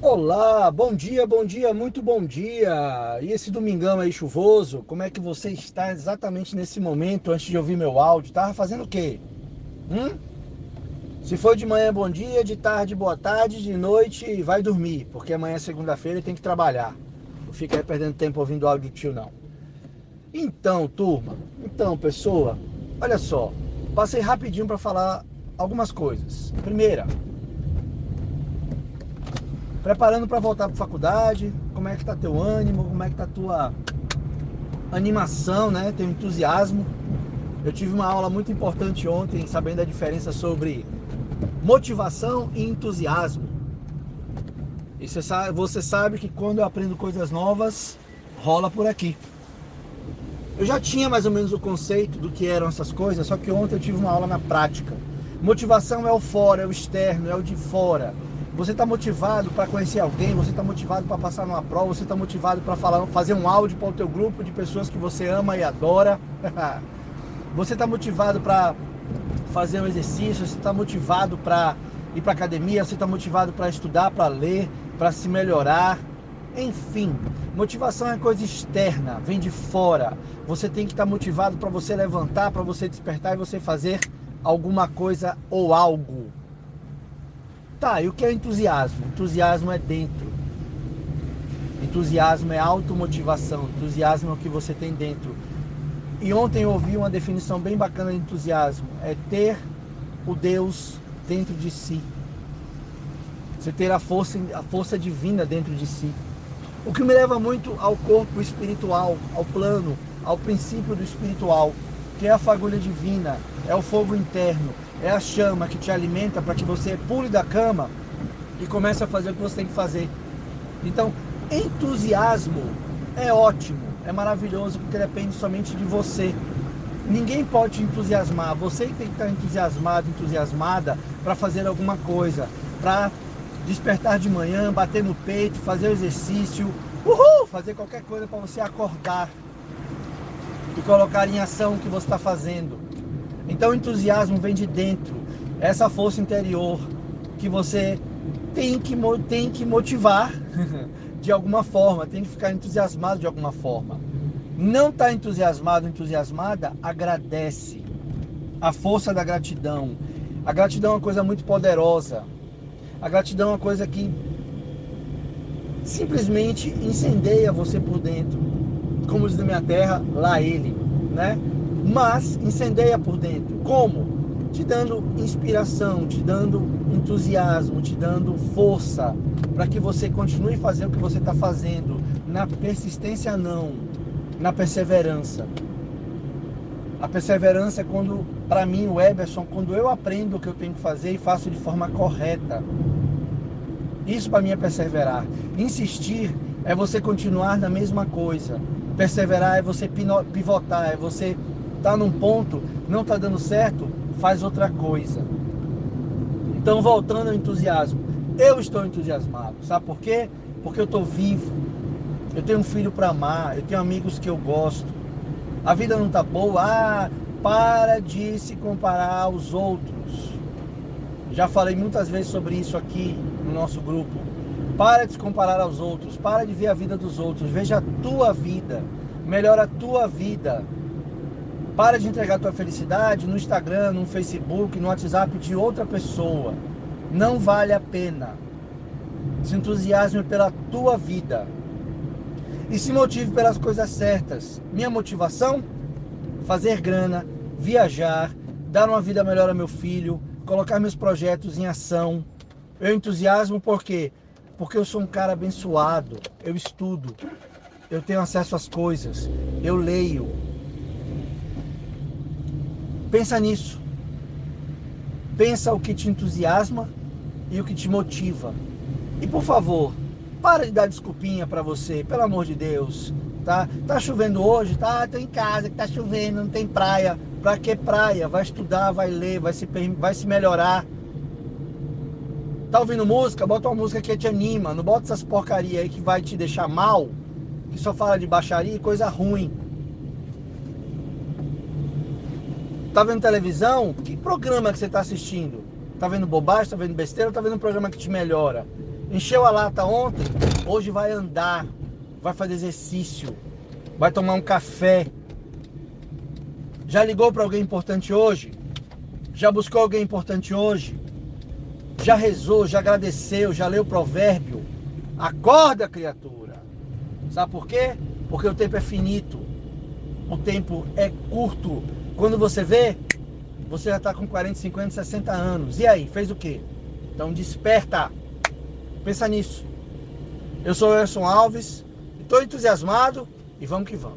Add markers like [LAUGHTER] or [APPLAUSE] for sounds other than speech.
Olá, bom dia, bom dia, muito bom dia. E esse domingão aí chuvoso, como é que você está exatamente nesse momento antes de ouvir meu áudio? Tava fazendo o quê? Hum? Se for de manhã, bom dia, de tarde, boa tarde, de noite, vai dormir, porque amanhã é segunda-feira e tem que trabalhar. Não fica aí perdendo tempo ouvindo áudio do tio, não. Então, turma, então, pessoa, olha só, passei rapidinho para falar algumas coisas. Primeira, preparando para voltar para faculdade, como é que tá teu ânimo, como é que tá tua animação, né? Teu entusiasmo. Eu tive uma aula muito importante ontem, sabendo a diferença sobre motivação e entusiasmo. E você sabe, você sabe que quando eu aprendo coisas novas, rola por aqui. Eu já tinha mais ou menos o conceito do que eram essas coisas, só que ontem eu tive uma aula na prática. Motivação é o fora, é o externo, é o de fora. Você está motivado para conhecer alguém, você está motivado para passar numa prova, você está motivado para fazer um áudio para o teu grupo de pessoas que você ama e adora. [LAUGHS] você está motivado para fazer um exercício, você está motivado para ir para academia, você está motivado para estudar, para ler, para se melhorar. Enfim, motivação é coisa externa, vem de fora. Você tem que estar tá motivado para você levantar, para você despertar e você fazer alguma coisa ou algo. Tá, e o que é entusiasmo? Entusiasmo é dentro. Entusiasmo é automotivação. Entusiasmo é o que você tem dentro. E ontem eu ouvi uma definição bem bacana de entusiasmo. É ter o Deus dentro de si. Você ter a força, a força divina dentro de si. O que me leva muito ao corpo espiritual, ao plano, ao princípio do espiritual, que é a fagulha divina, é o fogo interno, é a chama que te alimenta para que você pule da cama e comece a fazer o que você tem que fazer. Então, entusiasmo é ótimo, é maravilhoso porque depende somente de você. Ninguém pode te entusiasmar, você tem que estar entusiasmado, entusiasmada para fazer alguma coisa, para despertar de manhã, bater no peito, fazer o exercício, uhul, fazer qualquer coisa para você acordar e colocar em ação o que você está fazendo. Então o entusiasmo vem de dentro, essa força interior que você tem que, tem que motivar [LAUGHS] de alguma forma, tem que ficar entusiasmado de alguma forma. Não está entusiasmado, entusiasmada, agradece. A força da gratidão. A gratidão é uma coisa muito poderosa. A gratidão é uma coisa que simplesmente incendeia você por dentro. Como diz na minha terra, lá ele, né? Mas incendeia por dentro. Como? Te dando inspiração, te dando entusiasmo, te dando força para que você continue fazendo o que você está fazendo. Na persistência, não, na perseverança. A perseverança é quando, para mim, o Eberson, quando eu aprendo o que eu tenho que fazer e faço de forma correta. Isso para mim é perseverar. Insistir é você continuar na mesma coisa. Perseverar é você pivotar, é você está num ponto, não está dando certo, faz outra coisa. Então, voltando ao entusiasmo, eu estou entusiasmado, sabe por quê? Porque eu estou vivo, eu tenho um filho para amar, eu tenho amigos que eu gosto. A vida não está boa, ah, para de se comparar aos outros. Já falei muitas vezes sobre isso aqui no nosso grupo. Para de se comparar aos outros, para de ver a vida dos outros, veja a tua vida, melhora a tua vida. Para de entregar tua felicidade no Instagram, no Facebook, no WhatsApp de outra pessoa. Não vale a pena. Se entusiasme pela tua vida. E se motive pelas coisas certas. Minha motivação? Fazer grana, viajar, dar uma vida melhor ao meu filho, colocar meus projetos em ação. Eu entusiasmo por quê? Porque eu sou um cara abençoado. Eu estudo. Eu tenho acesso às coisas. Eu leio Pensa nisso. Pensa o que te entusiasma e o que te motiva. E por favor, para de dar desculpinha para você, pelo amor de Deus. Tá? Tá chovendo hoje, tá? Tô em casa, tá chovendo, não tem praia. Pra que praia? Vai estudar, vai ler, vai se, vai se melhorar. Tá ouvindo música? Bota uma música que te anima. Não bota essas porcaria aí que vai te deixar mal, que só fala de baixaria e coisa ruim. Tá vendo televisão? Que programa que você está assistindo? Tá vendo bobagem? Tá vendo besteira? Tá vendo um programa que te melhora? Encheu a lata ontem, hoje vai andar, vai fazer exercício, vai tomar um café. Já ligou para alguém importante hoje? Já buscou alguém importante hoje? Já rezou, já agradeceu, já leu o provérbio? Acorda, criatura. Sabe por quê? Porque o tempo é finito. O tempo é curto. Quando você vê, você já está com 40, 50, 60 anos. E aí, fez o quê? Então desperta. Pensa nisso. Eu sou o Erson Alves, estou entusiasmado e vamos que vamos.